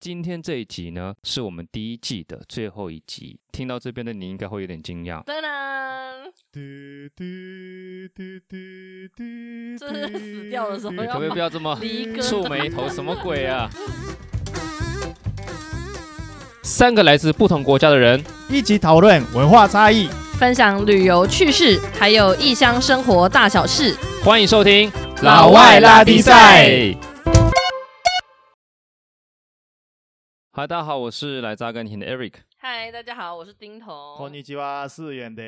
今天这一集呢，是我们第一季的最后一集。听到这边的你应该会有点惊讶。噔噔，这是死掉的时候，可不可以不要这么触眉头？什么鬼啊？三个来自不同国家的人一起讨论文化差异，分享旅游趣事，还有异乡生活大小事。欢迎收听老外拉迪赛。嗨，大家好，我是来自阿根廷的 Eric。嗨，大家好，我是丁彤。こんにちは，是远的。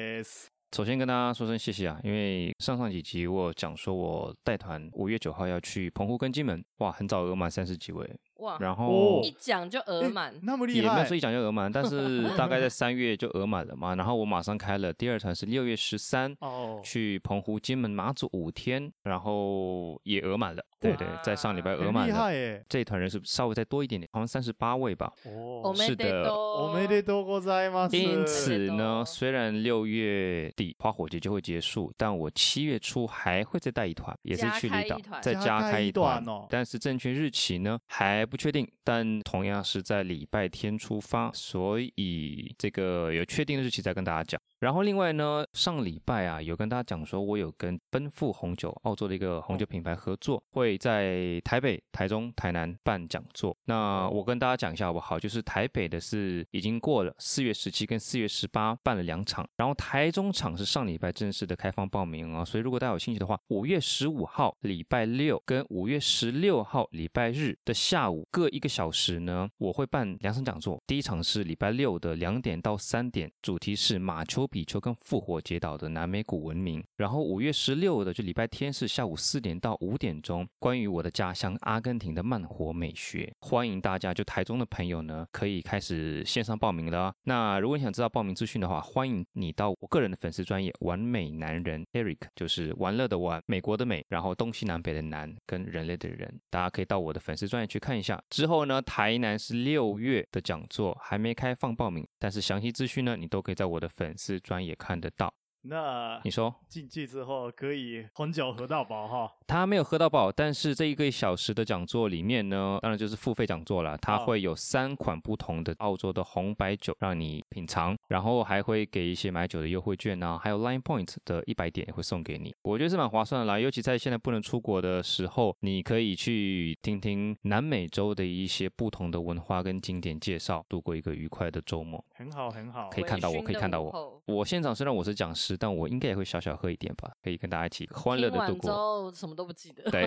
首先跟大家说声谢谢啊，因为上上几集我讲说我带团五月九号要去澎湖跟金门，哇，很早额满三十几位。 哇，然后一讲就额满，那么厉害，也没有说一讲就额满，但是大概在三月就额满了嘛。然后我马上开了第二团，是六月十三，哦，去澎湖、金门、马祖五天，然后也额满了。对对，在上礼拜额满了。厉害耶！这一团人是稍微再多一点点，好像三十八位吧。哦，是的。おめでとうございます。因此呢，虽然六月底花火节就会结束，但我七月初还会再带一团，也是去离岛，再加开一团哦。但是正确日期呢，还 不确定，但同样是在礼拜天出发，所以这个有确定的日期再跟大家讲。然后另外呢，上礼拜啊有跟大家讲说，我有跟奔赴红酒澳洲的一个红酒品牌合作，会在台北、台中、台南办讲座。那我跟大家讲一下好不好？就是台北的是已经过了四月十七跟四月十八办了两场，然后台中场是上礼拜正式的开放报名啊。所以如果大家有兴趣的话，五月十五号礼拜六跟五月十六号礼拜日的下午各一个小时呢，我会办两场讲座。第一场是礼拜六的两点到三点，主题是马丘比丘跟复活节岛的南美古文明。然后五月十六的就礼拜天是下午四点到五点钟，关于我的家乡阿根廷的慢活美学。欢迎大家就台中的朋友呢，可以开始线上报名了。那如果你想知道报名资讯的话，欢迎你到我个人的粉丝专业完美男人 Eric，就是玩乐的玩，美国的美，然后东西南北的南跟人类的人，大家可以到我的粉丝专业去看一下。之后呢，台南是六月的讲座，还没开放报名，但是详细资讯呢，你都可以在我的粉丝专也看得到。那你说进去之后可以红酒喝到饱哈？他没有喝到饱，但是这一个小时的讲座里面呢，当然就是付费讲座了。他会有三款不同的澳洲的红白酒让你品尝，然后还会给一些买酒的优惠券啊，还有 Line Point 的一百点也会送给你。我觉得是蛮划算的啦，尤其在现在不能出国的时候，你可以去听听南美洲的一些不同的文化跟景点介绍，度过一个愉快的周末。很好，很好，可以看到我，可以看到我。我现场虽然我是讲师。但我应该也会小小喝一点吧，可以跟大家一起欢乐的度过。之后什么都不记得，对，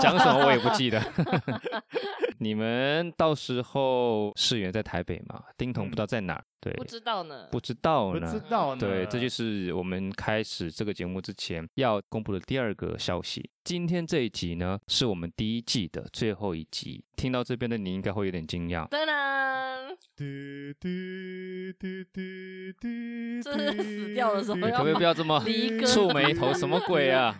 讲什么我也不记得。你们到时候世园在台北嘛？丁 彤不知道在哪儿。嗯对，不知道呢，不知道呢，不知道呢。对，这就是我们开始这个节目之前要公布的第二个消息。今天这一集呢，是我们第一季的最后一集。听到这边的你应该会有点惊讶。噔噔，这是死掉的时候，可不可以不要这么触眉头？什么鬼啊？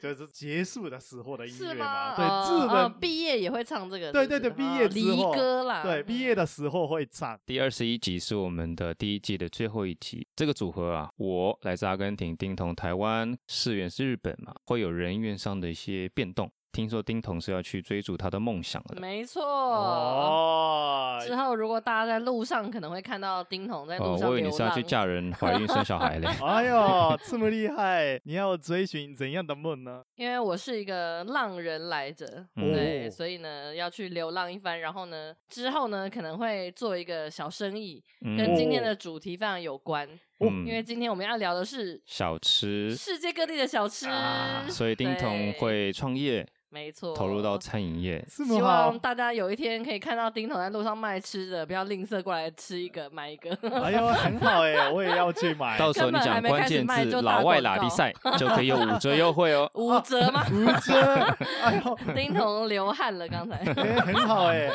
就是结束的时候的音乐吗？对，自然毕业也会唱这个。对对对，毕业离歌啦。对，毕业的时候会唱。第二十一集。是我们的第一季的最后一集。这个组合啊，我来自阿根廷，丁同台湾，世源是日本嘛，会有人员上的一些变动。听说丁彤是要去追逐他的梦想了，没错。哦，之后如果大家在路上可能会看到丁彤在路上。哦，我以为你是要去嫁人、怀孕、生小孩嘞。哎呦，这么厉害！你要追寻怎样的梦呢？因为我是一个浪人来着，嗯、对，所以呢要去流浪一番。然后呢，之后呢可能会做一个小生意，跟今天的主题非常有关。嗯，因为今天我们要聊的是小吃，世界各地的小吃，啊、所以丁彤会创业。没错，投入到餐饮业，希望大家有一天可以看到丁彤在路上卖吃的，不要吝啬过来吃一个买一个。哎呦，很好哎，我也要去买。到时候你讲关键字“老外拉力赛”就可以有五折优惠哦。五折吗？五折。哎呦，丁彤流汗了，刚才。哎，很好哎，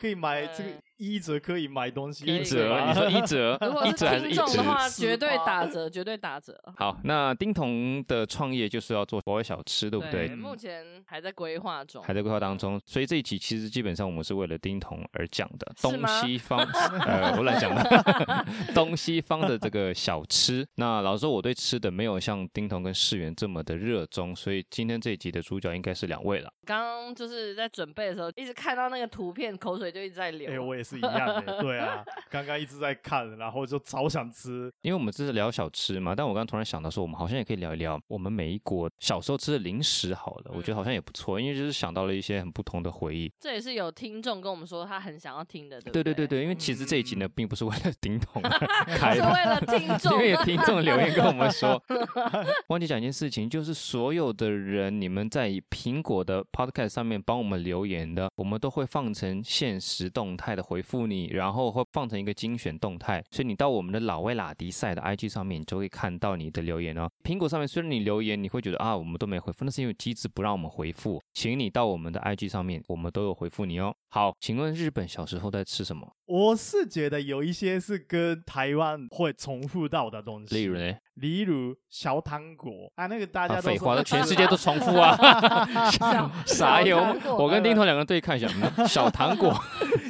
可以买这个。一折可以买东西。一折，你说一折，如果是听众的话，绝对打折，绝对打折。好，那丁彤的创业就是要做国外小吃，对不对？目前还在规划中，还在规划当中。所以这一集其实基本上我们是为了丁彤而讲的，东西方，呃，我乱讲的，东西方的这个小吃。那老实说，我对吃的没有像丁彤跟世元这么的热衷，所以今天这一集的主角应该是两位了。刚刚就是在准备的时候，一直看到那个图片，口水就一直在流。哎、欸，我也是一样的，对啊，刚刚一直在看，然后就超想吃。因为我们这是聊小吃嘛，但我刚刚突然想到说，我们好像也可以聊一聊我们每一国小时候吃的零食。好了，我觉得好像也不错，因为就是想到了一些很不同的回忆。这也是有听众跟我们说他很想要听的，对对对对对，因为其实这一集呢，并不是为了丁彤 开的，是为了听众，因为有听众留言跟我们说，忘记讲一件事情，就是所有的人，你们在苹果的 Podcast 上面帮我们留言的，我们都会放成现实动态的回复你，然后会放成一个精选动态，所以你到我们的老威拉迪赛的 IG 上面，你就会看到你的留言哦。苹果上面虽然你留言，你会觉得啊，我们都没回复，那是因为机制不让我们回复，请你到我们的 IG 上面，我们都有回复你哦。好，请问日本小时候在吃什么？我是觉得有一些是跟台湾会重复到的东西，例如呢？例如小糖果啊，那个大家都废话的，全世界都重复啊！啥有？我跟丁彤两个人对看一下，小糖果。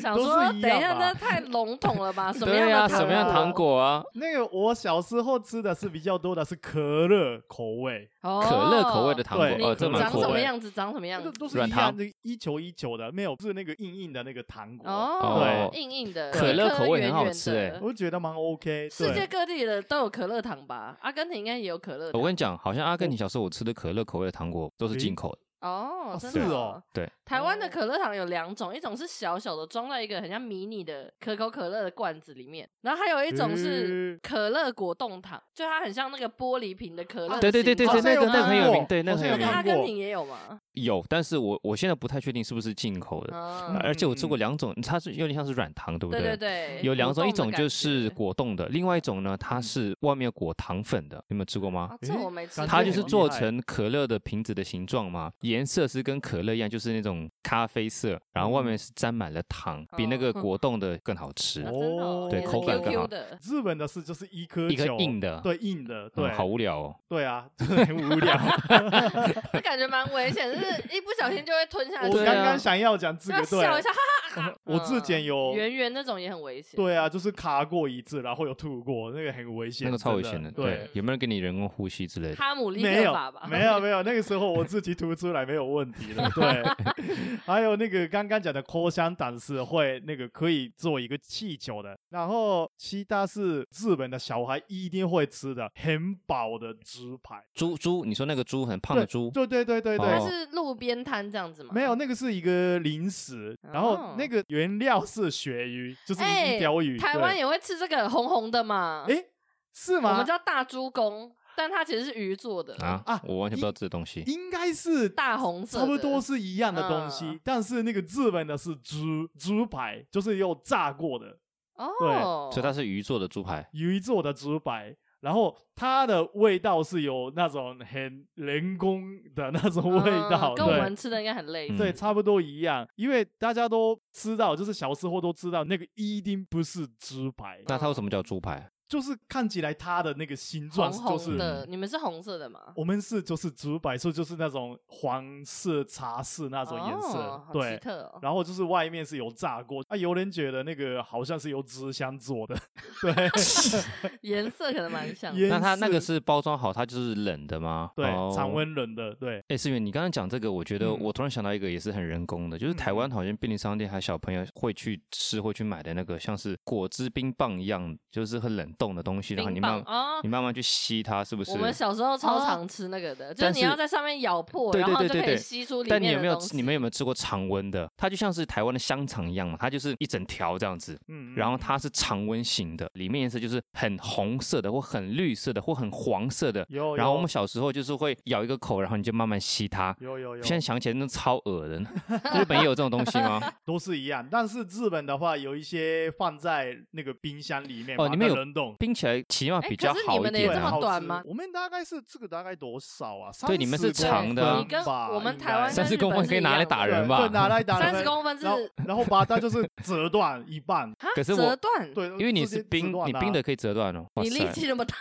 想说，等一下，这太笼统了吧？什么样的什么样糖果啊？那个我小时候吃的是比较多的是可乐口味，哦可乐口味的糖果，哦，这长什么样子？长什么样子？都是一样的，一球一球的，没有是那个硬硬的那个糖果。哦，对，硬硬的可乐口味很好吃哎，我觉得蛮 OK。世界各地的都有可乐糖吧？阿根廷应该也有可乐。我跟你讲，好像阿根廷小时候我吃的可乐口味的糖果都是进口的。哦，是哦，对，台湾的可乐糖有两种，一种是小小的，装在一个很像迷你的可口可乐的罐子里面，然后还有一种是可乐果冻糖，就它很像那个玻璃瓶的可乐。对对对对对，那个那个很有名，对，那个很有名。阿根廷也有吗？有，但是我我现在不太确定是不是进口的，而且我吃过两种，它是有点像是软糖，对不对？对对对，有两种，一种就是果冻的，另外一种呢，它是外面有裹糖粉的，你们吃过吗？这我没吃过。它就是做成可乐的瓶子的形状嘛，颜色是跟可乐一样，就是那种咖啡色，然后外面是沾满了糖，比那个果冻的更好吃哦。对，口感更好。日本的是就是一颗一颗硬的，对，硬的，对，好无聊哦。对啊，真 的 很无聊。这感觉蛮危险，就是一不小心就会吞下去。我刚刚想要讲这个，对，笑一下，哈哈。我之前有圆圆那种也很危险。对啊，就是卡过一次，然后有吐过，那个很危险，那个超危险的。对，有没有给你人工呼吸之类的？哈姆立克法吧？没有没有，那个时候我自己吐出来没有问题的。对，还有那个刚刚讲的口香糖是会那个可以做一个气球的，然后其他是日本的小孩一定会吃的很饱的猪排。猪猪，你说那个猪很胖的猪？对对对对对，它是路边摊这样子吗？没有，那个是一个零食，然后那个原料是鳕鱼，就是一条鱼。台湾也会吃这个红红的嘛？诶，是吗？我们叫大猪公。但它其实是鱼做的啊啊！我完全不知道这个东西，应该是大红色，差不多是一样的东西。嗯、但是那个日本的是猪猪排，就是有炸过的哦。对，所以它是鱼做的猪排，鱼做的猪排。然后它的味道是有那种很人工的那种味道，嗯、跟我们吃的应该很类似。对，差不多一样。因为大家都知道，就是小时候都知道那个一定不是猪排。那它为什么叫猪排？就是看起来它的那个形状就是红红的，你们是红色的吗？我们是就是猪排，所以就是那种黄色茶色那种颜色，哦、对。奇特哦、然后就是外面是有炸过啊，有人觉得那个好像是由纸箱做的，对 颜色可能蛮像。那它那个是包装好，它就是冷的吗？对，常温冷的。对。哎，思源，你刚刚讲这个，我觉得我突然想到一个也是很人工的，就是台湾好像便利商店还小朋友会去吃会去买的那个，像是果汁冰棒一样，就是很冷冻的东西，然后你。慢你慢慢去吸它，是不是？我们小时候超常吃那个的，就是你要在上面咬破，然后就可以吸出里面的。但你有没有？你们有没有吃过常温的？它就像是台湾的香肠一样嘛，它就是一整条这样子，嗯然后它是常温型的，里面颜色就是很红色的，或很绿色的，或很黄色的。有。然后我们小时候就是会咬一个口，然后你就慢慢吸它。有有有。现在想起来那超恶的。日本也有这种东西吗？都是一样，但是日本的话有一些放在那个冰箱里面，哦，里面有冷冻，冰起来起码比较好一点。可是你们的也这么短吗？我们大概是这个大概多少啊？对，你们是长的。你跟我们台湾三十公分可以拿来打人吧？对，拿来打人。三十公分是，然后把它就是折断一半。可是折断？对，因为你是冰，你冰的可以折断哦。你力气那么大，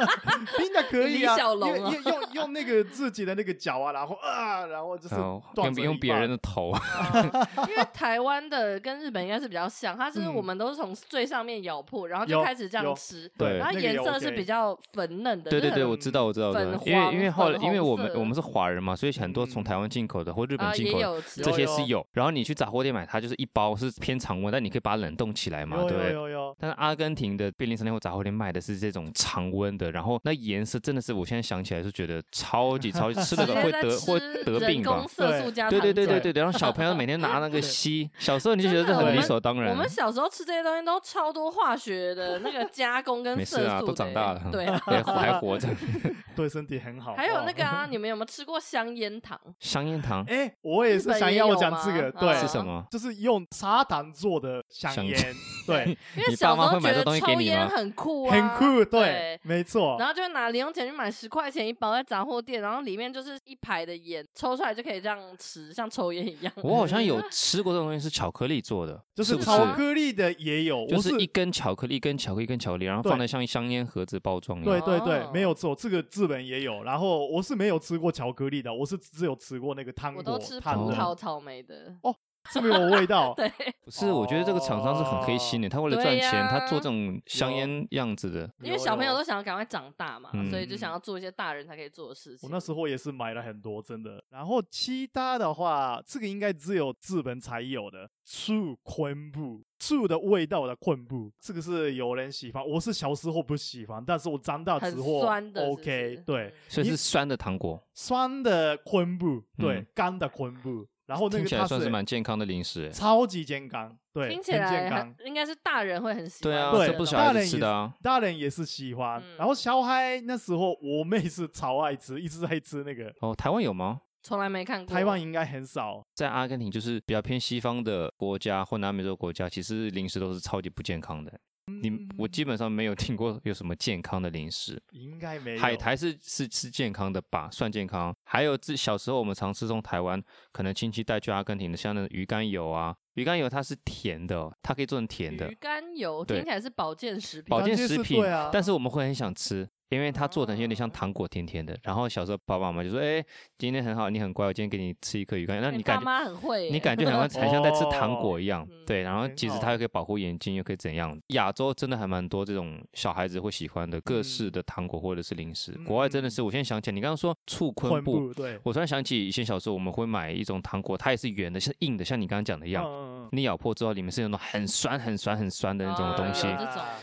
冰的可以啊。用用用那个自己的那个脚啊，然后啊，然后就是断用用别人的头。因为台湾的跟日本应该是比较像，它是我们都是从最上面咬破，然后就开始这样吃。对，然后颜色是比较粉嫩的。对对对，我知道我知道。粉因为因为后来因为我们我们是华人嘛，所以很多从台湾进口的或日本进口的这些是有。然后你去杂货店买，它就是一包是偏常温，但你可以把它冷冻起来嘛，对不对？有有。但是阿根廷的便利商店或杂货店卖的是这种常温的，然后那颜色真的是我现在想起来是觉得超级 超级吃那个会得会得病吧？对对对对对 对。然后小朋友每天拿那个吸，小时候你就觉得这很理所当然。我们小时候吃这些东西都超多化学的那个加工跟色素。没事啊，都长大了，对，还活着，对身体很好。还有那个啊，你们有没有吃过香烟糖？香烟糖？哎，我也是想要讲这个，对，是什么？就是用砂糖做的香烟。对，因为小时候觉得抽烟很酷，很酷，对，没错。然后就拿零用钱去买十块钱一包在杂货店，然后里面就是一排的烟，抽出来就可以这样吃，像抽烟一样。我好像有吃过这种东西，是巧克力做的，就 是巧克力的也有，就是一根巧克力，一根巧克力，一根巧克力，然后放在像香烟盒子包装一样。对对对，没有错，这个日本也有。然后我是没有吃过巧克力的，我是只有吃过那个糖果。我都吃葡萄草莓的。哦。这么有味道，对，不是，我觉得这个厂商是很黑心的，他为了赚钱，他做这种香烟样子的。因为小朋友都想要赶快长大嘛，所以就想要做一些大人才可以做的事情。我那时候也是买了很多，真的。然后其他的话，这个应该只有日本才有的醋昆布，醋的味道的昆布，这个是有人喜欢，我是小时候不喜欢，但是我长大之后，OK，对，所以是酸的糖果，酸的昆布，对，干的昆布。然后那个听起来算是蛮健康的零食，超级健康，对，听起来健康，应该是大人会很喜欢。对啊，这不是小孩子吃的啊，大人也是喜欢。然后小孩那时候我妹是超爱吃，一直在吃那个。哦，台湾有吗？从来没看过。台湾应该很少。在阿根廷就是比较偏西方的国家或南美洲国家，其实零食都是超级不健康的。你我基本上没有听过有什么健康的零食，应该没有。海苔是是是健康的吧，算健康。还有自小时候我们常吃从台湾，可能亲戚带去阿根廷的，像那个鱼肝油啊，鱼肝油它是甜的，它可以做成甜的。鱼肝油听起来是保健食品，保健食品，但是我们会很想吃。因为它做的有点像糖果，甜甜的。然后小时候爸爸妈妈就说：“哎，今天很好，你很乖，我今天给你吃一颗鱼干。”那你感觉爸妈很会，你感觉好像 很像在吃糖果一样。对，然后其实它又可以保护眼睛，又可以怎样？亚洲真的还蛮多这种小孩子会喜欢的各式的糖果或者是零食。国外真的是，我现在想起来，你刚刚说醋昆布，对，我突然想起以前小时候我们会买一种糖果，它也是圆的，是硬的，像你刚刚讲的一样。你咬破之后，里面是那种很酸、很酸、很酸的那种东西。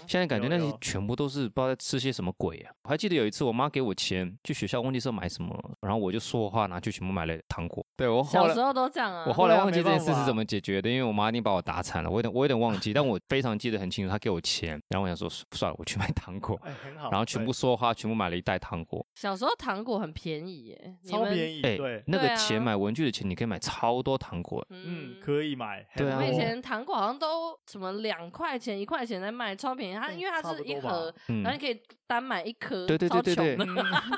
现在感觉那些全部都是不知道在吃些什么鬼啊！我还记得有一次我。妈给我钱去学校，忘记是买什么，然后我就说话拿去全部买了糖果。对，我后来小时候都这样啊。我后来忘记这件事是怎么解决的，因为我妈一定把我打惨了。我有点我有点忘记，但我非常记得很清楚。她给我钱，然后我想说算了，我去买糖果。哎，很好。然后全部说话，全部买了一袋糖果。小时候糖果很便宜耶，超便宜。对，那个钱买文具的钱，你可以买超多糖果。嗯，可以买。对啊。我以前糖果好像都什么两块钱、一块钱在卖，超便宜。它因为它是一盒，然后你可以单买一颗。对对对对对。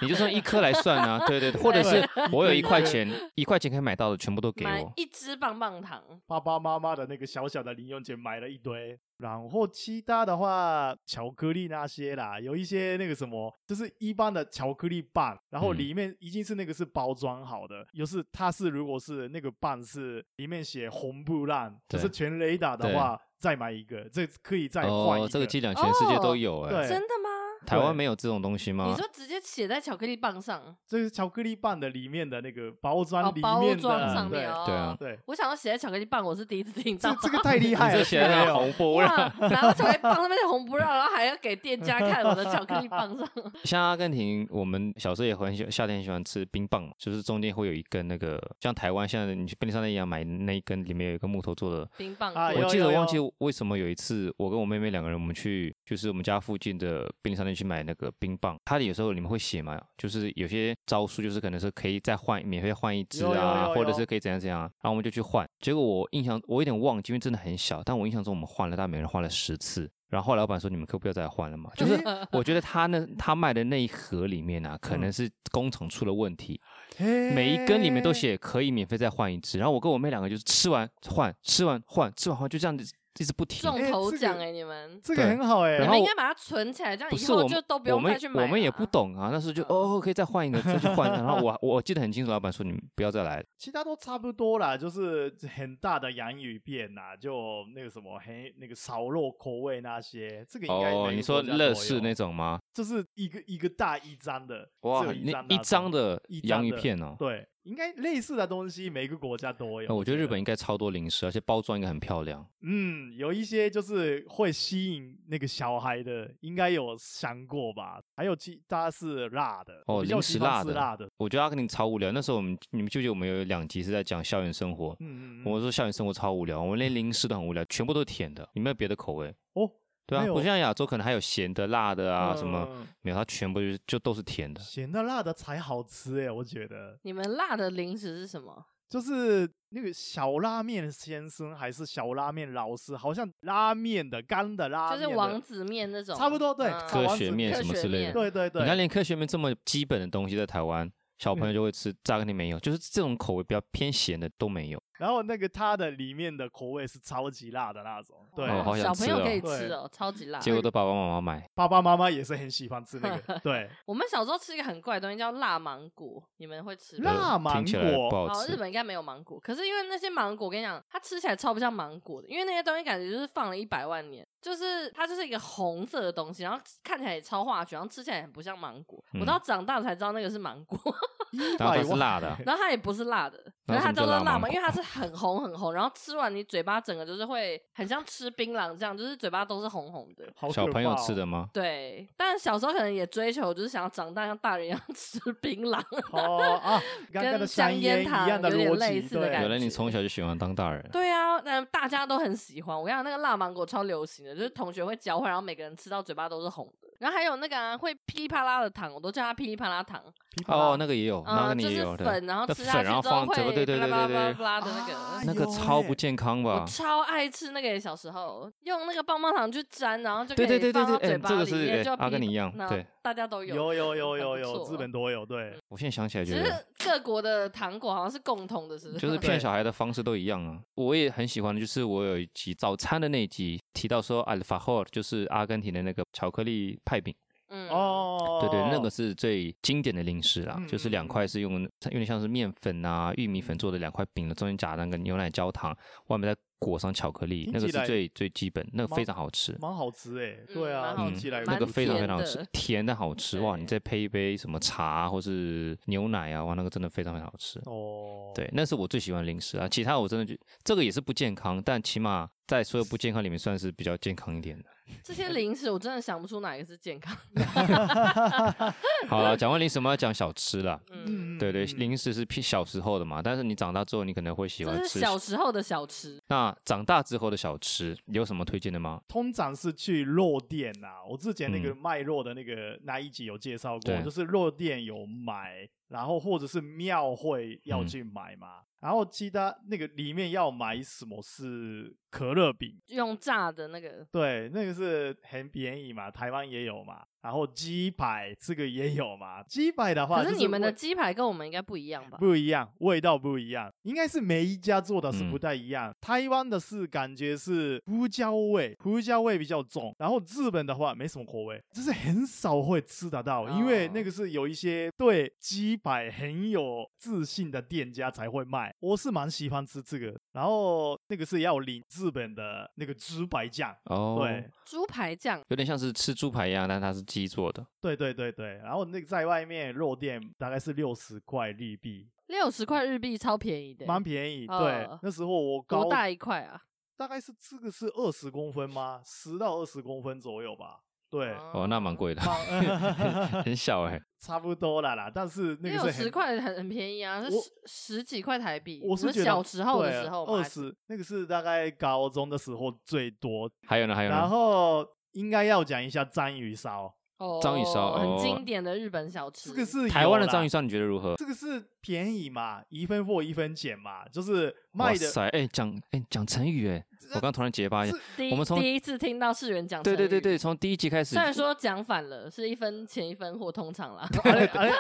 你就算一颗来算啊，对对对，或者是我有一块钱，一块钱可以买到的全部都给我。一支棒棒糖，爸爸妈妈的那个小小的零用钱买了一堆，然后其他的话，巧克力那些啦，有一些那个什么，就是一般的巧克力棒，然后里面已经是那个是包装好的，又是它是如果是那个棒是里面写红布烂，就是全雷达的话，再买一个，这可以再换一个。哦，这个伎俩全世界都有哎，真的吗？台湾没有这种东西吗？你说直接写在巧克力棒上？这是巧克力棒的里面的那个包装里面的，包装上面哦。对啊，对。我想要写在巧克力棒，我是第一次听到。这个太厉害了，写在红布让，然后巧克力棒上面红布让，然后还要给店家看我的巧克力棒上。像阿根廷，我们小时候也很喜，夏天喜欢吃冰棒，就是中间会有一根那个，像台湾现在你去便利商店一样买那一根，里面有一个木头做的冰棒。啊我记得忘记为什么有一次，我跟我妹妹两个人，我们去就是我们家附近的便利商店去买那个冰棒，它有时候你们会写嘛，就是有些招数，就是可能是可以再换免费换一支啊，或者是可以怎样怎样，然后我们就去换。结果我印象我有点忘记，因为真的很小，但我印象中我们换了，大概每人换了十次。然后老板说：“你们可不要再换了嘛？”就是 我觉得他那他卖的那一盒里面啊，可能是工厂出了问题，每一根里面都写可以免费再换一支。然后我跟我妹两个就是吃完换，吃完换，吃完换，就这样子。一直不停，中头奖哎，你们这个很好哎，你们应该把它存起来，这样以后就都不用再去买。我们也不懂啊，那时候就 哦，可以再换一个，再去换。然后 我我记得很清楚，老板说你们不要再来了。其他都差不多啦，就是很大的洋芋片呐，就那个什么黑那个烧肉口味那些，这个应该哦，你说乐事那种吗？就是一个一个大一张的哇，那一张的洋芋片哦，对。应该类似的东西，每个国家都有。我觉得日本应该超多零食，而且包装应该很漂亮。嗯，有一些就是会吸引那个小孩的，应该有想过吧？还有其他是辣的哦，零食辣的。辣的，我觉得阿根廷超无聊。那时候我们，你们记不记得我们有两集是在讲校园生活？嗯嗯。我说校园生活超无聊，我们连零食都很无聊，全部都是甜的，有没有别的口味？哦。对啊，不像亚洲可能还有咸的、辣的啊，什么没有，它全部就是就都是甜的。咸的、辣的才好吃哎，我觉得。你们辣的零食是什么？就是那个小拉面先生还是小拉面老师？好像拉面的干的拉面，就是王子面那种。差不多对，科学面什么之类的。对对对，你看连科学面这么基本的东西在台湾，小朋友就会吃，在阿根廷没有，就是这种口味比较偏咸的都没有。然后那个它的里面的口味是超级辣的那种，对，小朋友可以吃哦，超级辣。结果都爸爸妈妈买，爸爸妈妈也是很喜欢吃那个。对，我们小时候吃一个很怪的东西叫辣芒果，你们会吃吗？辣芒果不好吃。日本应该没有芒果，可是因为那些芒果，我跟你讲，它吃起来超不像芒果的，因为那些东西感觉就是放了一百万年，就是它就是一个红色的东西，然后看起来也超化学，然后吃起来很不像芒果。我到长大才知道那个是芒果，然后它是辣的，然后它也不是辣的，可是它叫做辣芒，因为它是很红很红。然后吃完，你嘴巴整个就是会很像吃槟榔这样，就是嘴巴都是红红的。小朋友吃的吗？对，但小时候可能也追求，就是想要长大像大人一样 吃槟榔。哦啊，跟香烟糖有点类似的感觉。原来你从小就喜欢当大人。对啊，那大家都很喜欢。我跟你讲，那个辣芒果超流行的，就是同学会交换，然后每个人吃到嘴巴都是红的。然后还有那个、啊、会噼里啪啦的糖，我都叫它噼里啪啦糖。哦，那个也有，那个你也有。嗯、就是粉，然后吃下去之后会对对对对对啪啦啪啦的那个，那个超不健康吧？我超爱吃那个，小时候用那个棒棒糖去粘，然后就可以放到嘴巴里面，就。跟你一样，对，大家都有。有有有有有，日本都有。对，我现在想起来觉得，其实各国的糖果好像是共同的，是不是？就是 骗小孩的方式都一样啊。我也很喜欢的，就是我有一集早餐的那一集提到说，alfajor 就是阿根廷的那个巧克力派饼。嗯哦，对对，那个是最经典的零食啦，嗯、就是两块是用有点像是面粉啊、玉米粉做的两块饼的，中间夹那个牛奶焦糖，外面再裹上巧克力，那个是最最基本，那个非常好吃，蛮好吃哎，对啊，嗯、那个非常非常好吃，甜的。好吃哇，你再配一杯什么茶或是牛奶啊，哇，那个真的非常非常好吃哦，对，那是我最喜欢的零食啊，其他我真的就这个也是不健康，但起码在所有不健康里面算是比较健康一点的。这些零食我真的想不出哪一个是健康的。好了，讲完零食，我们要讲小吃了。嗯，对对，零食是偏小时候的嘛，但是你长大之后，你可能会喜欢吃小时候的小吃。那长大之后的小吃有什么推荐的吗？通常是去肉店啊，我之前那个卖肉的那个那一集有介绍过，就是肉店有买，然后或者是庙会要去买嘛。然后其他那个里面要买什么是可乐饼，用炸的那个，对，那个是很便宜嘛，台湾也有嘛。然后鸡排这个也有嘛，鸡排的话，可是你们的鸡排跟我们应该不一样吧？不一样，味道不一样，应该是每一家做的是不太一样。嗯、台湾的是感觉是胡椒味，胡椒味比较重。然后日本的话没什么口味，就是很少会吃得到，因为那个是有一些对鸡排很有自信的店家才会卖。我是蛮喜欢吃这个，然后那个是要领日本的那个猪排酱哦，对，猪排酱有点像是吃猪排一样，但它是鸡做的。对对对对，然后那个在外面肉店大概是六十块日币，六十块日币超便宜的，蛮便宜。对，哦、那时候我高多大一块啊？大概是这个是二十公分吗？十到二十公分左右吧。对，哦，那蛮贵的，很小哎、欸，差不多啦啦。但是那个是十块很很便宜啊，是十十几块台币。我是小时候的时候，二十那个是大概高中的时候最多。还有呢，还有呢。然后应该要讲一下章鱼烧。哦，章鱼烧很经典的日本小吃。这个是台湾的章鱼烧，你觉得如何？这个是便宜嘛，一分货一分钱嘛，就是卖的。哇哎，讲哎讲成语哎，我刚突然结巴一下。我们从第一次听到世人讲，对对对对，从第一集开始。虽然说讲反了，是一分钱一分货，通常啦。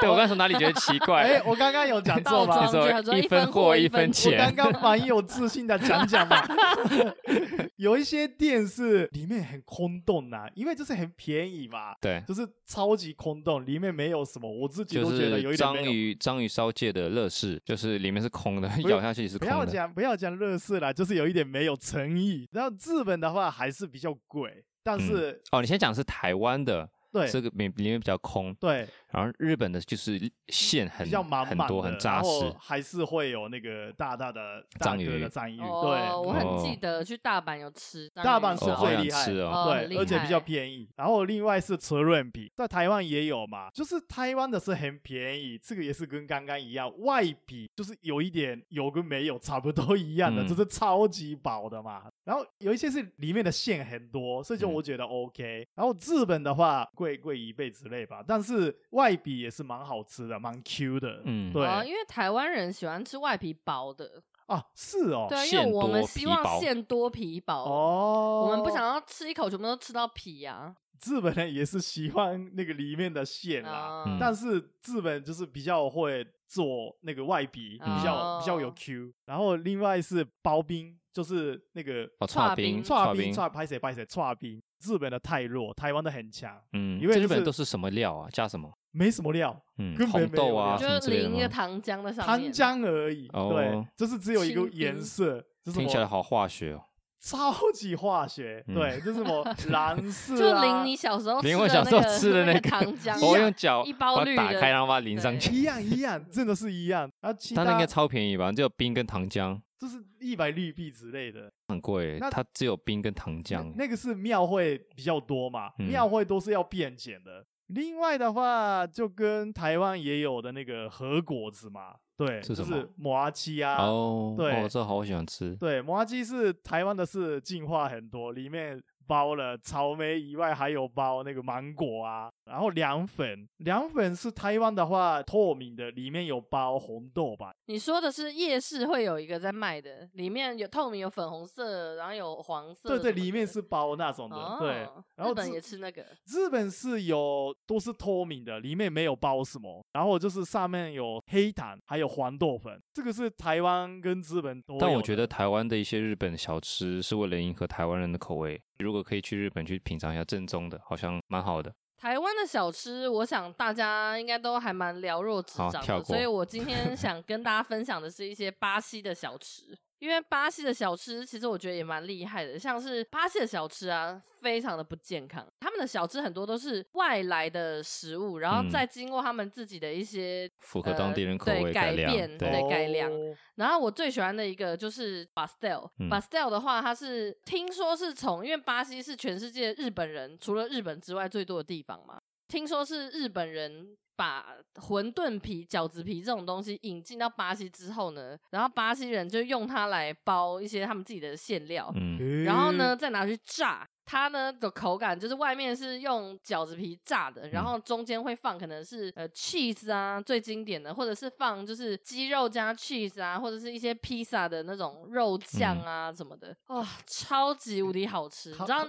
对，我刚从哪里觉得奇怪？哎，我刚刚有讲错吗？说一分货一分钱。我刚刚蛮有自信的讲讲嘛。有一些店是里面很空洞呐，因为就是很便宜嘛。对，就是超级空洞，里面没有什么，我自己都觉得有一点章鱼章鱼烧界的乐事，就是里面是空的，咬下去是空的。不要讲不要讲乐事啦，就是有一点没有诚意。然后日本的话还是比较贵，但是、嗯、哦，你先讲是台湾的。对，这个里里面比较空。对，然后日本的就是线很比较满满很多，很扎实，还是会有那个大大的章鱼的章鱼。对，我很记得去大阪有吃，大阪是最厉害哦，对，而且比较便宜。然后另外是车润饼，在台湾也有嘛，就是台湾的是很便宜，这个也是跟刚刚一样，外皮就是有一点有跟没有差不多一样的，就是超级薄的嘛。然后有一些是里面的馅很多，所以就我觉得 OK。然后日本的话。贵贵一倍之类吧，但是外皮也是蛮好吃的，蛮 Q 的。嗯，对，因为台湾人喜欢吃外皮薄的啊，是哦，对，因为我们希望馅多皮薄哦，我们不想要吃一口全部都吃到皮呀。日本人也是喜欢那个里面的馅啦，但是日本就是比较会做那个外皮，比较比较有 Q。然后另外是刨冰，就是那个剉冰，剉冰，剉拍谁拍谁，剉冰。日本的太弱，台湾的很强。嗯，因为日本都是什么料啊？加什么？没什么料，嗯，红豆啊，就是淋一个糖浆在上面，糖浆而已。对，就是只有一个颜色，听起来好化学哦，超级化学。对，就是什么 蓝色，就淋你小时候，淋我小时候吃的那个糖浆，我用脚一包绿打开，然后把它淋上去，一样一样，真的是一样。然后它那应该超便宜吧？只有冰跟糖浆。就是一百绿币之类的，很贵。它只有冰跟糖浆。那，个是庙会比较多嘛，庙、嗯、会都是要变简的。另外的话，就跟台湾也有的那个和果子嘛，对，是什么？就是麻糬啊。哦，对，哦，这好喜欢吃。对，麻鸡是台湾的是进化很多，里面。包了草莓以外，还有包那个芒果啊，然后凉粉，凉粉是台湾的话透明的，里面有包红豆吧？你说的是夜市会有一个在卖的，里面有透明，有粉红色，然后有黄色。对对，里面是包那种的。哦、对，然后日本也吃那个。日本是有都是透明的，里面没有包什么，然后就是上面有黑糖，还有黄豆粉。这个是台湾跟日本都。但我觉得台湾的一些日本小吃是为了迎合台湾人的口味。如果可以去日本去品尝一下正宗的，好像蛮好的。台湾的小吃，我想大家应该都还蛮了若指掌的，所以我今天想跟大家分享的是一些巴西的小吃。因为巴西的小吃其实我觉得也蛮厉害的，像是巴西的小吃啊，非常的不健康。他们的小吃很多都是外来的食物，然后再经过他们自己的一些符合当地人口味改变，对改良。哦、然后我最喜欢的一个就是 pastel，pastel、嗯、pastel 的话，它是听说是从因为巴西是全世界日本人除了日本之外最多的地方嘛，听说是日本人。把馄饨皮、饺子皮这种东西引进到巴西之后呢，然后巴西人就用它来包一些他们自己的馅料，嗯，然后呢再拿去炸。它呢的口感就是外面是用饺子皮炸的，然后中间会放可能是呃 cheese 啊，最经典的，或者是放就是鸡肉加 cheese 啊，或者是一些披萨的那种肉酱啊什么的，哇，超级无敌好吃！你知道，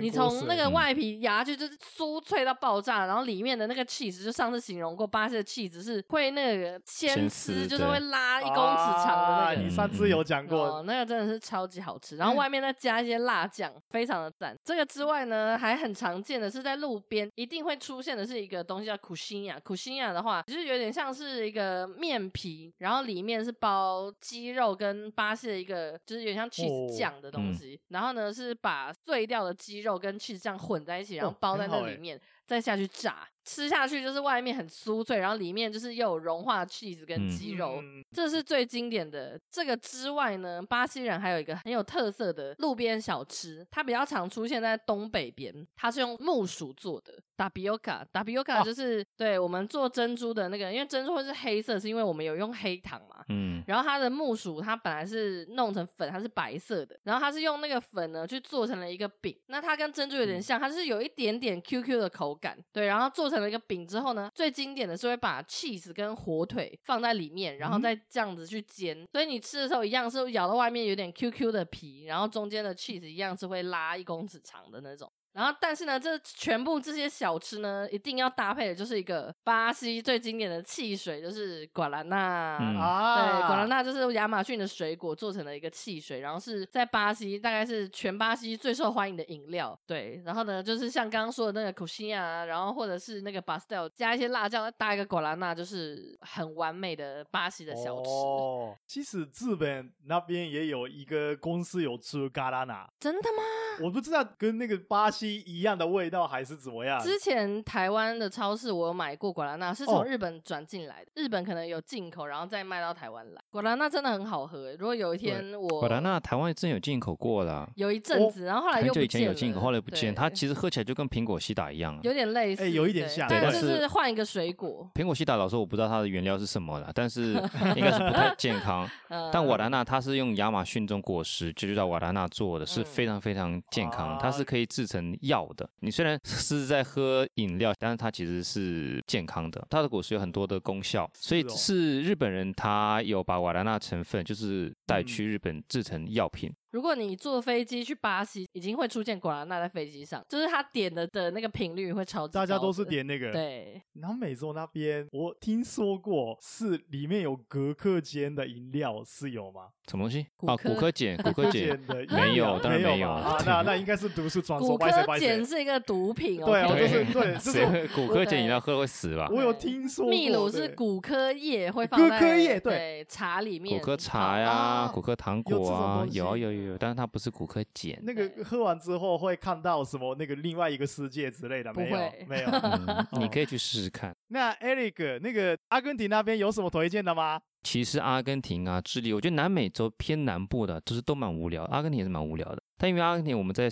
你从那个外皮咬下去就是酥脆到爆炸，然后里面的那个 cheese 就上次形容过，巴西的 cheese 是会那个牵丝，就是会拉一公尺长的那个。你上次有讲过，那个真的是超级好吃，然后外面再加一些辣酱，非常的赞。饭。这个之外呢，还很常见的是在路边一定会出现的是一个东西叫苦辛亚。苦辛亚的话，就是有点像是一个面皮，然后里面是包鸡肉跟巴西的一个，就是有点像 cheese 酱的东西。哦嗯、然后呢，是把碎掉的鸡肉跟 cheese 酱混在一起，然后包在那里面，再下去炸。吃下去就是外面很酥脆，然后里面就是又有融化 cheese 跟鸡肉，嗯、这是最经典的。这个之外呢，巴西人还有一个很有特色的路边小吃，它比较常出现在东北边，它是用木薯做的。Tapioca，tapioca 就是、哦、对我们做珍珠的那个，因为珍珠会是黑色，是因为我们有用黑糖嘛。嗯。然后它的木薯，它本来是弄成粉，它是白色的，然后它是用那个粉呢去做成了一个饼。那它跟珍珠有点像，它是有一点点 QQ 的口感。对，然后做。成了一个饼之后呢，最经典的是会把 cheese 跟火腿放在里面，然后再这样子去煎。嗯、所以你吃的时候一样是咬到外面有点 QQ 的皮，然后中间的 cheese 一样是会拉一公尺长的那种。然后，但是呢，这全部这些小吃呢，一定要搭配的就是一个巴西最经典的汽水，就是瓜兰纳。啊，对，瓜兰纳就是亚马逊的水果做成的一个汽水，然后是在巴西大概是全巴西最受欢迎的饮料。对，然后呢，就是像刚刚说的那个库西亚，然后或者是那个巴斯蒂尔加一些辣椒，搭一个瓜兰纳，就是很完美的巴西的小吃。哦，其实日本那边也有一个公司有出瓜拉纳，真的吗？我不知道跟那个巴西。一样的味道还是怎么样？之前台湾的超市我有买过果拉纳，是从日本转进来的。哦、日本可能有进口，然后再卖到台湾来。果拉纳真的很好喝。如果有一天我果拉纳台湾真有进口过的，有一阵子，然后后来又不见了。很久以前有进口，后来不见。它其实喝起来就跟苹果西打一样，有点类似，哎，有一点像，但是换一个水果。苹果西打老师我不知道它的原料是什么了，但是应该是不太健康。但瓦拉纳它是用亚马逊种果实，就叫瓦拉纳做的，是非常非常健康，它是可以制成药的。你虽然 是在喝饮料，但是它其实是健康的。它的果实有很多的功效，所以是日本人他有把瓦拉纳成分就是带去日本制成药品。如果你坐飞机去巴西，已经会出现瓜拉纳在飞机上，就是他点的的那个频率会超级高。大家都是点那个。对。然后美洲那边，我听说过是里面有古柯碱的饮料是有吗？什么东西？啊，骨科碱，骨科碱的没有，当然没有啊。那 那应该是毒是装说。骨科碱是一个毒品哦。对，就是对，就是骨科碱饮料喝会死吧？我有听说。秘鲁是骨科叶会放在柯叶对茶里面。骨科茶呀，骨科糖果啊，有有有有，但是它不是古。古柯碱，那个喝完之后会看到什么？那个另外一个世界之类的？没有，没有。你可以去试试看。那 Eric，那个阿根廷那边有什么推荐的吗？其实阿根廷啊，智利，我觉得南美洲偏南部的，就是都蛮无聊。阿根廷也是蛮无聊的。但因为阿根廷，我们在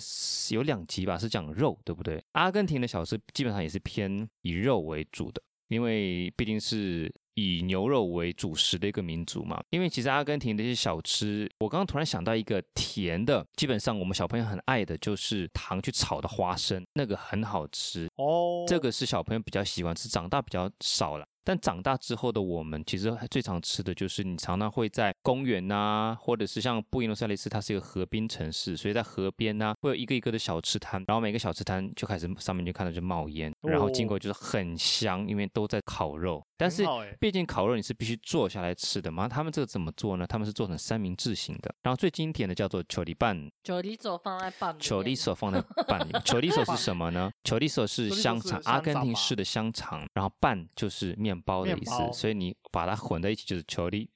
有两集吧，是讲肉，对不对？阿根廷的小吃基本上也是偏以肉为主的，因为毕竟是。以牛肉为主食的一个民族嘛，因为其实阿根廷的一些小吃，我刚刚突然想到一个甜的，基本上我们小朋友很爱的就是糖去炒的花生，那个很好吃哦，这个是小朋友比较喜欢吃，长大比较少了。但长大之后的我们，其实最常吃的就是你常常会在公园呐、啊，或者是像布宜诺斯艾利斯，它是一个河滨城市，所以在河边呐、啊，会有一个一个的小吃摊，然后每个小吃摊就开始上面就看到就冒烟，然后经过就是很香，因为都在烤肉。但是毕竟烤肉你是必须坐下来吃的嘛，他们这个怎么做呢？他们是做成三明治型的，然后最经典的叫做巧克力棒，巧克力手放在拌，球里索放在拌里面，球里索 是什么呢？巧克力手是香肠，阿根廷式的香肠，然后拌就是面。包的意思，所以你把它混在一起就是球里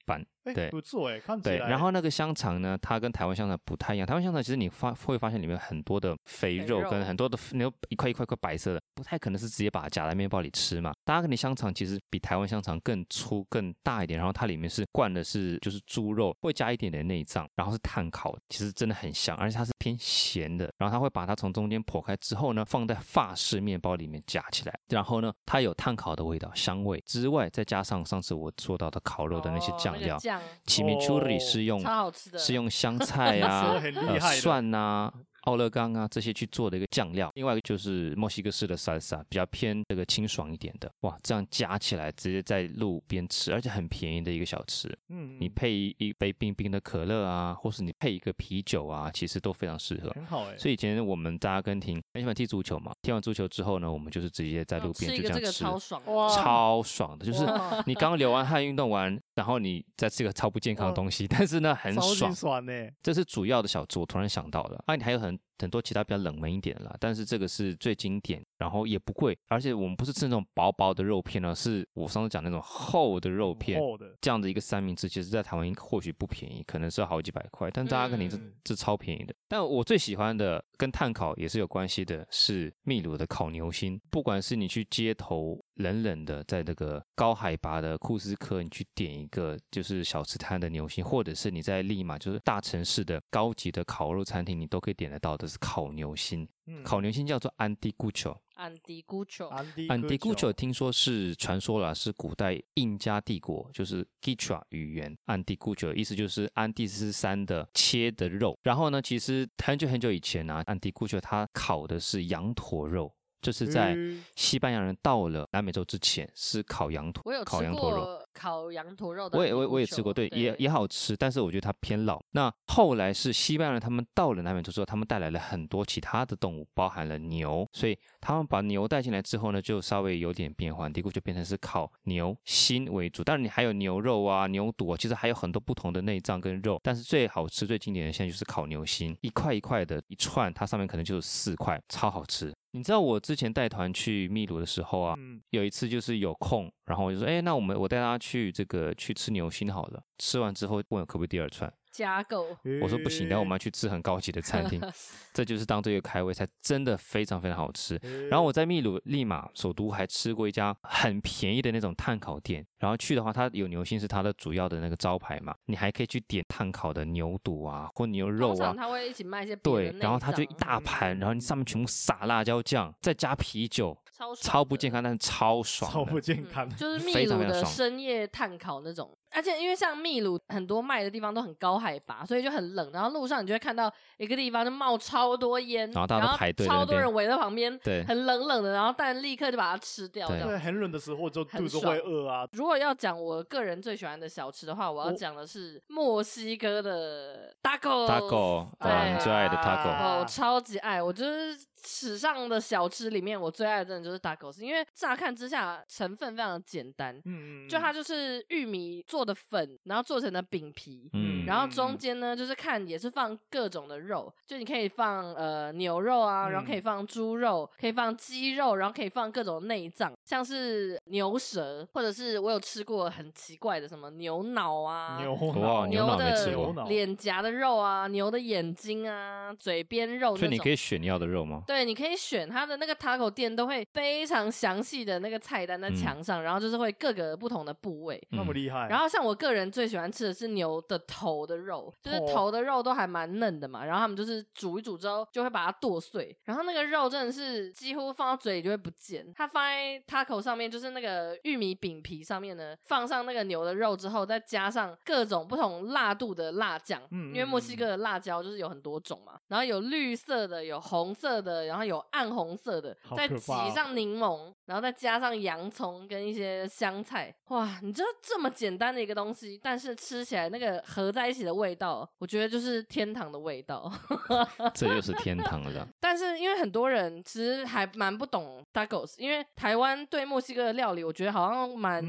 拌。对，不错哎，看起来。对，然后那个香肠呢，它跟台湾香肠不太一样。台湾香肠其实你发会发现里面很多的肥肉跟很多的那一块一块块白色的，不太可能是直接把它夹在面包里吃嘛。阿根廷香肠其实比台湾香肠更粗更大一点，然后它里面是灌的是就是猪肉，会加一点点内脏，然后是碳烤，其实真的很香，而且它是偏咸的。然后它会把它从中间剖开之后呢，放在法式面包里面夹起来，然后呢，它有碳烤的味道香味之外，再加上上次我做到的烤肉的那些酱料。起米处理是用是用香菜啊、呃、蒜、啊。奥勒冈啊，这些去做的一个酱料，另外一个就是墨西哥式的 salsa，比较偏这个清爽一点的。哇，这样加起来直接在路边吃，而且很便宜的一个小吃。嗯，你配一杯冰冰的可乐啊，或是你配一个啤酒啊，其实都非常适合。很好哎。所以以前我们在阿根廷很喜欢踢足球嘛，踢完足球之后呢，我们就是直接在路边就这样吃，超爽，超爽的，就是你刚流完汗运动完，然后你再吃个超不健康的东西，但是呢很爽。爽呢。这是主要的小吃，我突然想到了。啊，你还有很 and 很多其他比较冷门一点的啦，但是这个是最经典，然后也不贵，而且我们不是吃那种薄薄的肉片呢，是我上次讲那种厚的肉片，厚的这样的一个三明治，其实在台湾或许不便宜，可能是要好几百块，但大家肯定是、嗯、是超便宜的。但我最喜欢的跟碳烤也是有关系的，是秘鲁的烤牛心，不管是你去街头。冷冷的，在那个高海拔的库斯科，你去点一个就是小吃摊的牛心，或者是你在利马，就是大城市的高级的烤肉餐厅，你都可以点得到的是烤牛心。嗯、烤牛心叫做安迪古丘。安迪古丘。安迪古丘听说是传说了，是古代印加帝国，就是 Quichua 语言。安迪古丘意思就是安第斯山的切的肉。然后呢，其实很久很久以前呢、啊，安迪古丘它烤的是羊驼肉。这是在西班牙人到了南美洲之前，是烤羊驼，我有烤羊驼肉，烤羊驼肉的。我也我我也吃过，对，对也也好吃，但是我觉得它偏老。那后来是西班牙人他们到了南美洲之后，他们带来了很多其他的动物，包含了牛，所以他们把牛带进来之后呢，就稍微有点变化，底部就变成是烤牛心为主。当然你还有牛肉啊、牛肚啊，其实还有很多不同的内脏跟肉，但是最好吃、最经典的现在就是烤牛心，一块一块的，一串，它上面可能就是四块，超好吃。你知道我之前带团去秘鲁的时候啊，嗯、有一次就是有空，然后我就说，哎，那我们我带大家去这个去吃牛心好了。吃完之后问我可不可以第二串。加购，我说不行，然后我们要去吃很高级的餐厅，这就是当这个开胃菜，真的非常非常好吃。然后我在秘鲁利马首都还吃过一家很便宜的那种炭烤店，然后去的话，它有牛心是它的主要的那个招牌嘛，你还可以去点炭烤的牛肚啊或牛肉啊，他会一起卖一些对，然后它就一大盘，然后你上面全部撒辣椒酱，再加啤酒。超，超不健康，但是超爽。超不健康，嗯，就是秘鲁的深夜炭烤那种。而且因为像秘鲁很多卖的地方都很高海拔，所以就很冷。然后路上你就会看到一个地方就冒超多烟，然后大家都排队，超多人围在旁边，对，很冷冷的。然后但立刻就把它吃掉。对，很冷的时候就肚子会饿啊。如果要讲我个人最喜欢的小吃的话，我要讲的是墨西哥的 taco。taco，对，你最爱的 taco。哦，超级爱，我就是。史上的小吃里面，我最爱的真的就是 tacos，因为乍看之下成分非常的简单，嗯，就它就是玉米做的粉，然后做成的饼皮，嗯，然后中间呢就是看也是放各种的肉，就你可以放呃牛肉啊，然后可以放猪肉，可以放鸡肉，然后可以放各种内脏，像是牛舌，或者是我有吃过很奇怪的什么牛脑啊，牛脑，牛的脸颊的肉啊，牛的眼睛啊，嘴边肉，所以你可以选你要的肉吗？对。对，你可以选它的那个 taco 店，都会非常详细的那个菜单在墙上，嗯、然后就是会各个不同的部位，那么厉害。然后像我个人最喜欢吃的是牛的头的肉，就是头的肉都还蛮嫩的嘛，然后他们就是煮一煮之后就会把它剁碎，然后那个肉真的是几乎放到嘴里就会不见。它放在 taco 上面，就是那个玉米饼皮上面呢，放上那个牛的肉之后，再加上各种不同辣度的辣酱，嗯，因为墨西哥的辣椒就是有很多种嘛，然后有绿色的，有红色的。然后有暗红色的，再挤上柠檬，然后再加上洋葱跟一些香菜，哇！你知道这么简单的一个东西，但是吃起来那个合在一起的味道，我觉得就是天堂的味道。这又是天堂了。但是因为很多人其实还蛮不懂 tacos，因为台湾对墨西哥的料理，我觉得好像蛮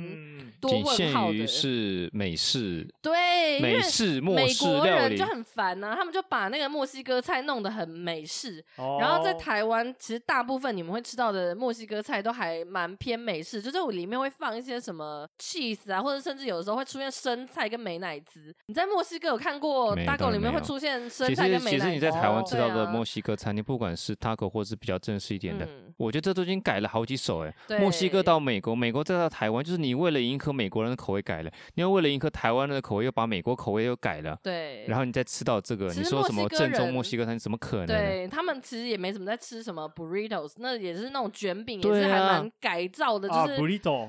多问号的。仅限于是美式，对，美式墨式料理。美国人就很烦呐、啊，他们就把那个墨西哥菜弄得很美式，哦、然后在。台湾其实大部分你们会吃到的墨西哥菜都还蛮偏美式，就是我里面会放一些什么 cheese 啊，或者甚至有的时候会出现生菜跟美乃滋。你在墨西哥有看过 taco 里面会出现生菜跟美乃滋？其实其实你在台湾吃到的墨西哥餐厅，不管是 taco 或是比较正式一点的，嗯、我觉得这都已经改了好几手哎。对墨西哥到美国，美国再到台湾，就是你为了迎合美国人的口味改了，你要为了迎合台湾人的口味又把美国口味又改了。对，然后你再吃到这个，你说什么正宗墨西哥餐厅，怎么可能？对他们其实也没怎么在吃什么 burritos，那也是那种卷饼，也是还蛮改造的，啊、就是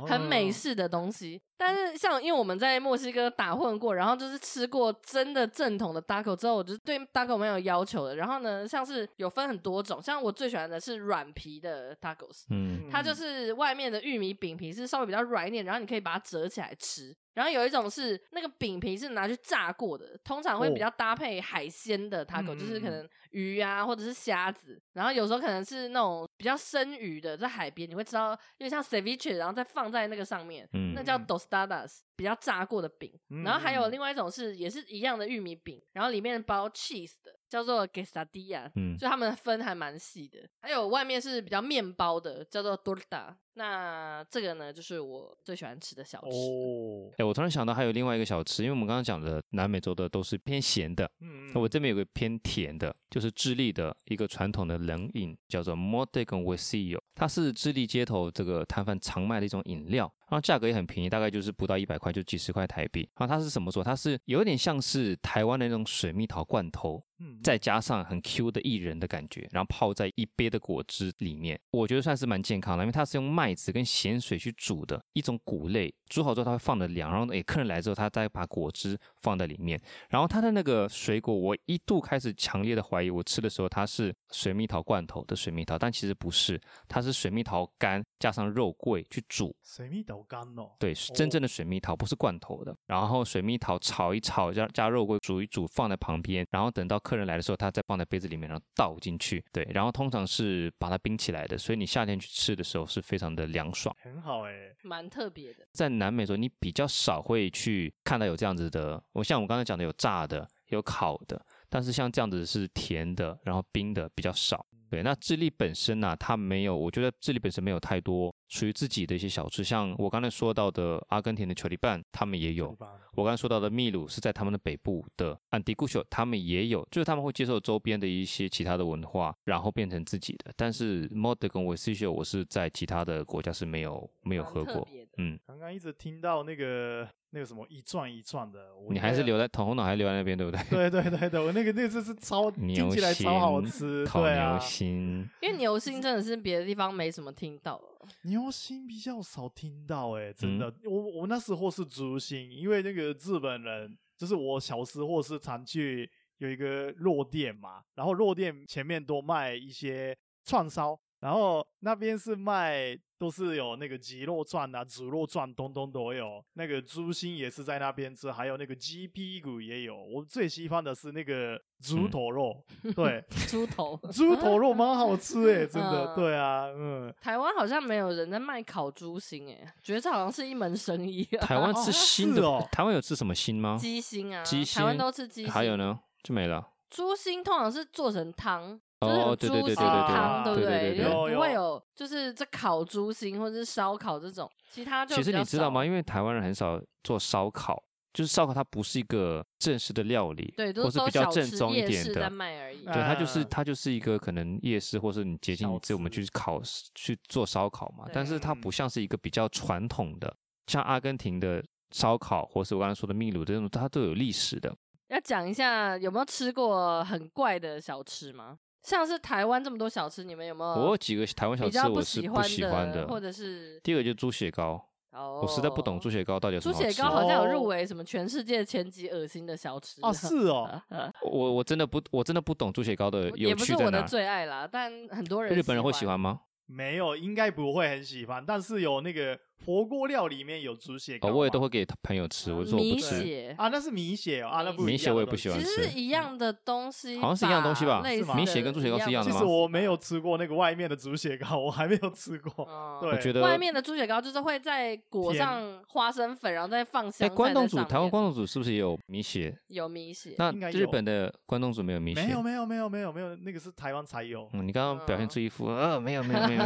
很美式的东西。啊但是像因为我们在墨西哥打混过，然后就是吃过真的正统的 taco 之后，我就对 taco 没有要求的。然后呢，像是有分很多种，像我最喜欢的是软皮的 tacos，嗯，它就是外面的玉米饼皮是稍微比较软一点，然后你可以把它折起来吃。然后有一种是那个饼皮是拿去炸过的，通常会比较搭配海鲜的 taco，、哦、就是可能鱼啊或者是虾子，然后有时候可能是那种比较生鱼的，在海边你会吃到，因为像 ceviche，然后再放在那个上面，嗯、那叫 Dostadas，比较炸过的饼。嗯、然后还有另外一种是也是一样的玉米饼，然后里面包 cheese 的，叫做 quesadilla，嗯，就他们分还蛮细的。还有外面是比较面包的，叫做 torta。那这个呢，就是我最喜欢吃的小吃。哦，哎，我突然想到还有另外一个小吃，因为我们刚刚讲的南美洲的都是偏咸的，嗯，我这边有个偏甜的，就是智利的一个传统的冷饮，叫做 Mate con Huesillo，它是智利街头这个摊贩常卖的一种饮料。然后价格也很便宜，大概就是不到一百块，就几十块台币。然后它是什么做？它是有点像是台湾的那种水蜜桃罐头，嗯，再加上很 Q 的薏仁的感觉，然后泡在一杯的果汁里面，我觉得算是蛮健康的，因为它是用麦子跟咸水去煮的一种谷类，煮好之后它会放的凉，然后诶客人来之后，他再把果汁放在里面。然后它的那个水果，我一度开始强烈的怀疑，我吃的时候它是水蜜桃罐头的水蜜桃，但其实不是，它是水蜜桃干加上肉桂去煮水蜜桃。干哦，对，是真正的水蜜桃，不是罐头的。然后水蜜桃炒一炒，加加肉桂煮一煮，放在旁边。然后等到客人来的时候，他再放在杯子里面，然后倒进去。对，然后通常是把它冰起来的，所以你夏天去吃的时候是非常的凉爽，很好哎，蛮特别的。在南美洲，你比较少会去看到有这样子的。我像我刚才讲的，有炸的，有烤的，但是像这样子是甜的，然后冰的比较少。对，那智利本身呢、啊，它没有，我觉得智利本身没有太多属于自己的一些小吃，像我刚才说到的阿根廷的球里棒，他们也有；我刚才说到的秘鲁是在他们的北部的安迪古秀，他们也有，就是他们会接受周边的一些其他的文化，然后变成自己的。但是 Mote con Huesillo 我是在其他的国家是没有没有喝过。嗯，刚刚一直听到那个。那个什么一转一转的，你还是留在统统岛，还是留在那边，对不对？对对对对，我那个那次是超 听起来超好吃，烤牛心。因为牛心真的是别的地方没什么听到，牛心比较少听到，哎，真的。我我那时候是竹心，因为那个日本人，就是我小时候是常去有一个肉店嘛，然后肉店前面都卖一些串烧，然后那边是卖。都是有那个鸡肉串啊，猪肉串，东东都有。那个猪心也是在那边吃，还有那个鸡屁股也有。我最喜欢的是那个猪头肉，嗯、对，猪头，猪头肉蛮好吃诶，真的，嗯、对啊，嗯。台湾好像没有人在卖烤猪心诶，觉得这好像是一门生意。台湾吃心的，哦哦、台湾有吃什么心吗？鸡心啊，鸡心，台湾都吃鸡心。还有呢，就没了。猪心通常是做成汤。哦，就是猪心汤，对不对？就不会有，就是这烤猪心或者是烧烤这种，其他就其实你知道吗？因为台湾人很少做烧烤，就是烧烤它不是一个正式的料理，对，都是比较正宗一点的卖而已。对，它就是它就是一个可能夜市或是你节庆这我们去烤去做烧烤嘛，但是它不像是一个比较传统的，像阿根廷的烧烤或是我刚才说的秘鲁这种，它都有历史的。要讲一下有没有吃过很怪的小吃吗？像是台湾这么多小吃，你们有没有？我有几个台湾小吃我是不喜欢的，或者是第二个就是猪血糕。哦，我实在不懂猪血糕到底有什么。猪血糕好像有入围什么全世界前几恶心的小吃哦，是哦。我我真的不我真的不懂猪血糕的。也不是我的最爱啦，但很多人日本人会喜欢吗？没有，应该不会很喜欢，但是有那个。火锅料里面有猪血糕，我也都会给朋友吃。我说我不吃啊，那是米血哦，啊，那不米血我也不喜欢吃。其实是一样的东西，好像是一样东西吧？米血跟猪血糕是一样的吗？其实我没有吃过那个外面的猪血糕，我还没有吃过。对，我觉得外面的猪血糕就是会在裹上花生粉，然后再放香哎。关东煮，台湾关东煮是不是也有米血？有米血。那日本的关东煮没有米血？没有，没有，没有，没有，没有，那个是台湾才有。嗯，你刚刚表现出一副呃，没有，没有，没有。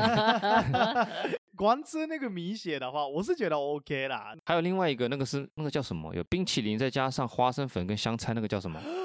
光吃那个米血的话，我是觉得 OK 啦。还有另外一个，那个是那个叫什么？有冰淇淋再加上花生粉跟香菜，那个叫什么？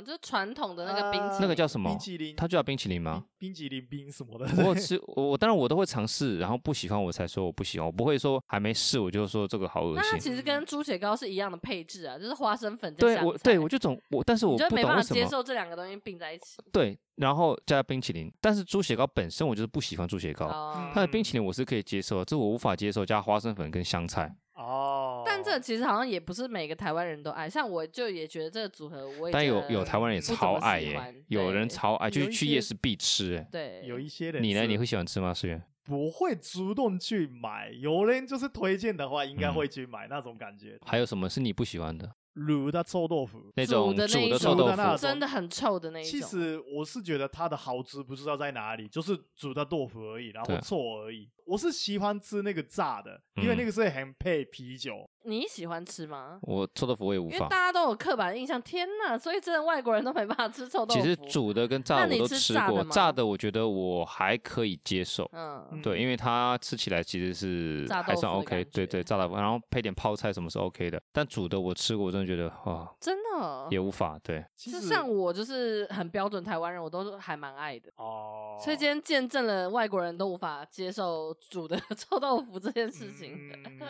啊，就是传统的那个冰淇淋。那个叫什么？冰淇淋。它就叫冰淇淋吗？冰淇淋冰什么的。我吃，我当然我都会尝试，然后不喜欢我才说我不喜欢，我不会说还没试我就说这个好恶心。那它其实跟猪血糕是一样的配置啊，就是花生粉。对，我对我就总我，但是我不懂为什么。没办法接受这两个东西并在一起。对。然后加冰淇淋，但是猪血糕本身我就是不喜欢猪血糕，它的冰淇淋我是可以接受，这我无法接受加花生粉跟香菜。哦，但这其实好像也不是每个台湾人都爱，像我就也觉得这个组合我也。但有有台湾人也超爱耶，有人超爱，就是去夜市必吃。对，有一些人。你呢？你会喜欢吃吗？思源？不会主动去买，有人就是推荐的话，应该会去买那种感觉。还有什么是你不喜欢的？卤的臭豆腐，那种煮的臭豆腐，真的很臭的那一种。其实我是觉得它的好吃不知道在哪里，就是煮的豆腐而已，然后臭而已。我是喜欢吃那个炸的，因为那个是很配啤酒，你喜欢吃吗？我臭豆腐我也无法，因为大家都有刻板印象。天哪，所以真的外国人都没办法吃臭豆腐。其实煮的跟炸的我都吃过，炸的我觉得我还可以接受。嗯，对，因为它吃起来其实是还算 OK。对对，炸豆腐，然后配点泡菜什么是 OK 的。但煮的我吃过，我真的觉得哇，真的也无法。对，其实像我就是很标准台湾人，我都还蛮爱的。哦，所以今天见证了外国人都无法接受煮的 臭豆腐这件事情。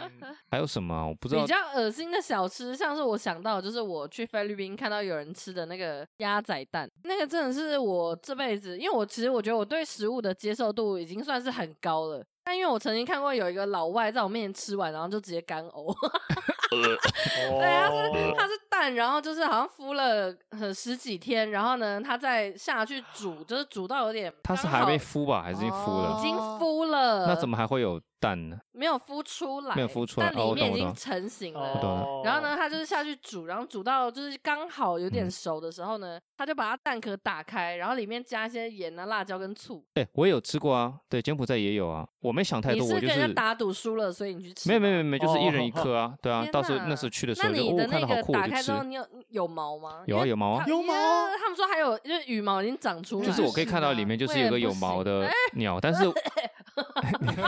还有什么？我不知道。比较恶心的小吃，像是我想到，就是我去菲律宾看到有人吃的那个鸭仔蛋，那个真的是我这辈子，因为我其实我觉得我对食物的接受度已经算是很高了，但因为我曾经看过有一个老外在我面前吃完，然后就直接干呕。对，他是他是蛋，然后就是好像孵了十几天，然后呢，他再下去煮，就是煮到有点，他是还没孵吧，还是已经孵了？已经孵了。那怎么还会有？蛋呢？没有孵出来，没有孵出来，但里面已经成型了。哦、然后呢，他就是下去煮，然后煮到就是刚好有点熟的时候呢，嗯、他就把它蛋壳打开，然后里面加一些盐啊、辣椒跟醋。哎、欸，我也有吃过啊，对，柬埔寨也有啊。我没想太多，我就是跟人家打赌输了，所以你去吃。没有没有没有，就是一人一颗啊。对啊，到时候那时候去的时候，那你的那个打开之后，你有有毛吗？有啊，有毛啊，有毛。他们说还有，就是羽毛已经长出来。就是我可以看到里面就是有个有毛的鸟，但是。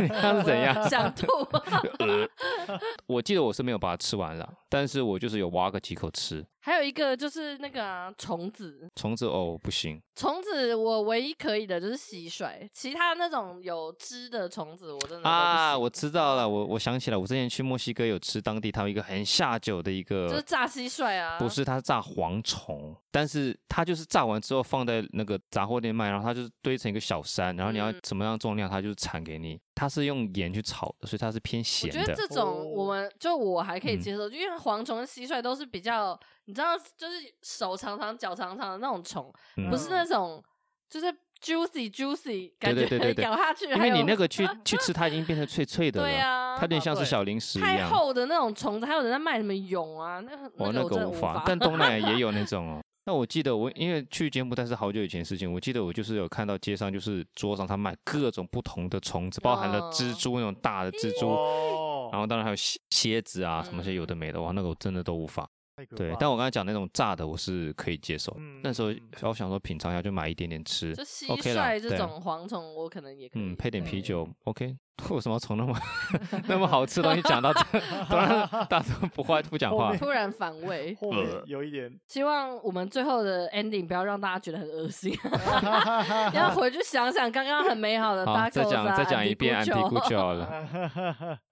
他 是怎样？想吐。我记得我是没有把它吃完了，但是我就是有挖个几口吃。还有一个就是那个虫子，虫子哦不行，虫子我唯一可以的就是蟋蟀，其他那种有汁的虫子我真的啊，我知道了，我我想起来，我之前去墨西哥有吃当地他们一个很下酒的一个，就是炸蟋蟀啊，不是，它是炸蝗虫，但是它就是炸完之后放在那个杂货店卖，然后它就是堆成一个小山，然后你要什么样重量，它就是铲给你，它是用盐去炒的，所以它是偏咸的。我觉得这种我们就我还可以接受，嗯、因为蝗虫跟蟋蟀都是比较。你知道，就是手长长、脚长长的那种虫，嗯、不是那种，就是 juicy juicy 感觉咬下去。因为你那个去 去吃，它已经变成脆脆的了。对啊，它有点像是小零食一样。太厚的那种虫子，还有人在卖什么蛹啊？那个、哦、那个无法。但东南亚也有 那种哦。那我记得我因为去柬埔寨是好久以前的事情，我记得我就是有看到街上就是桌上他卖各种不同的虫子，包含了蜘蛛那种大的蜘蛛，哦、然后当然还有蝎蝎子啊什么些有的没的，哇，那个我真的都无法。对，但我刚才讲那种炸的，我是可以接受。嗯、那时候我想说品尝一下，就买一点点吃。就蟋蟀这种蝗虫，我可能也可以。嗯，配点啤酒，OK。为什么从那么 那么好吃的东西讲到这，突然大家不话不讲话，突然反胃，有一点。希望我们最后的 ending 不要让大家觉得很恶心，要回去想想刚刚很美好的。好，再讲再讲一遍安迪古就好了。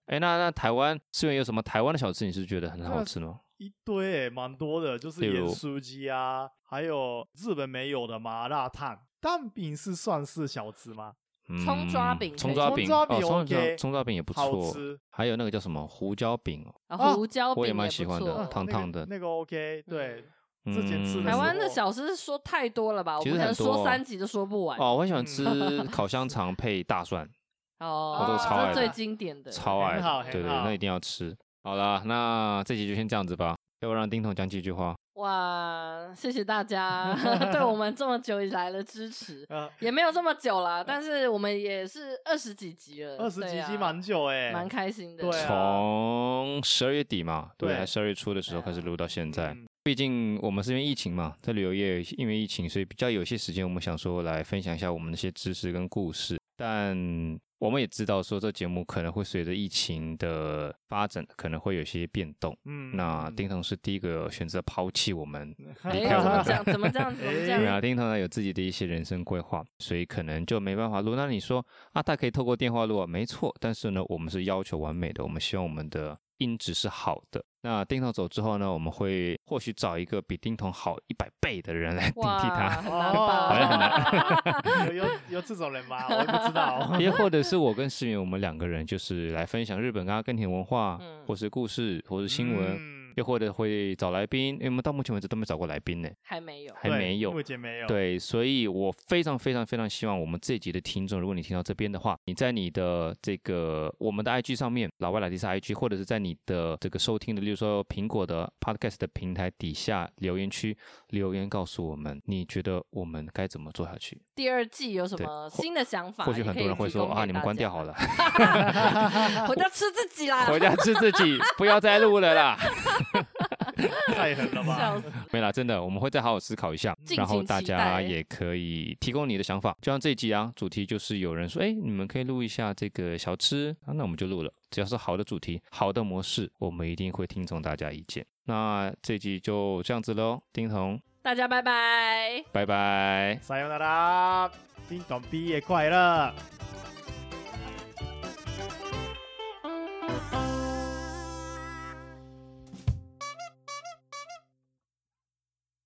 哎，那那台湾是因为有什么台湾的小吃，你是觉得很好吃吗？一堆诶，蛮多的，就是盐酥鸡啊，还有日本没有的麻辣烫。蛋饼是算是小吃吗？葱抓饼，葱抓饼，哦，葱葱抓饼也不错。还有那个叫什么胡椒饼哦，胡椒饼我也蛮喜欢的，烫烫的。那个 OK，对，之前吃。台湾的小吃说太多了吧？我不可能说三集都说不完。哦，我很喜欢吃烤香肠配大蒜。哦，这是最经典的，超爱，对对，那一定要吃。好了，那这集就先这样子吧。要不让丁彤讲几句话？哇，谢谢大家 对我们这么久以来的支持，也没有这么久啦，但是我们也是二十几集了，二十几集蛮久哎，蛮开心的。对，从十二月底嘛，对，十二月初的时候开始录到现在。毕竟我们是因为疫情嘛，在旅游业因为疫情，所以比较有些时间，我们想说来分享一下我们那些知识跟故事，但。我们也知道说这节目可能会随着疫情的发展，可能会有些变动。嗯，那丁彤是第一个选择抛弃我们，离开我们的。怎么这样？怎么这样？对啊，丁彤呢有自己的一些人生规划，所以可能就没办法录。那你说啊，他可以透过电话录啊，没错。但是呢，我们是要求完美的，我们希望我们的。音质是好的。那丁彤走之后呢，我们会或许找一个比丁彤好一百倍的人来顶替他。很难吧？好像很难。有有有这种人吗？我也不知道。也或者是我跟诗芸，我们两个人就是来分享日本跟阿根廷文化，或是故事，或是新闻。又或者会找来宾，因为我们到目前为止都没找过来宾呢，还没有，还没有，目前没有。对，所以我非常非常非常希望我们这一集的听众，如果你听到这边的话，你在你的这个我们的 IG 上面，老外来迪斯 IG，或者是在你的这个收听的，例如说苹果的 Podcast 的平台底下留言区留言告诉我们，你觉得我们该怎么做下去？第二季有什么新的想法？或许很多人会说啊，你们关掉好了 回家吃自己啦，回家吃自己，不要再录了啦。太狠了吧！没啦，真的，我们会再好好思考一下，然后大家也可以提供你的想法。就像这一集啊，主题就是有人说，哎，你们可以录一下这个小吃啊，那我们就录了。只要是好的主题、好的模式，我们一定会听从大家意见。那这一集就这样子喽，丁彤，大家拜拜，拜拜，さよなら，丁彤毕业快乐。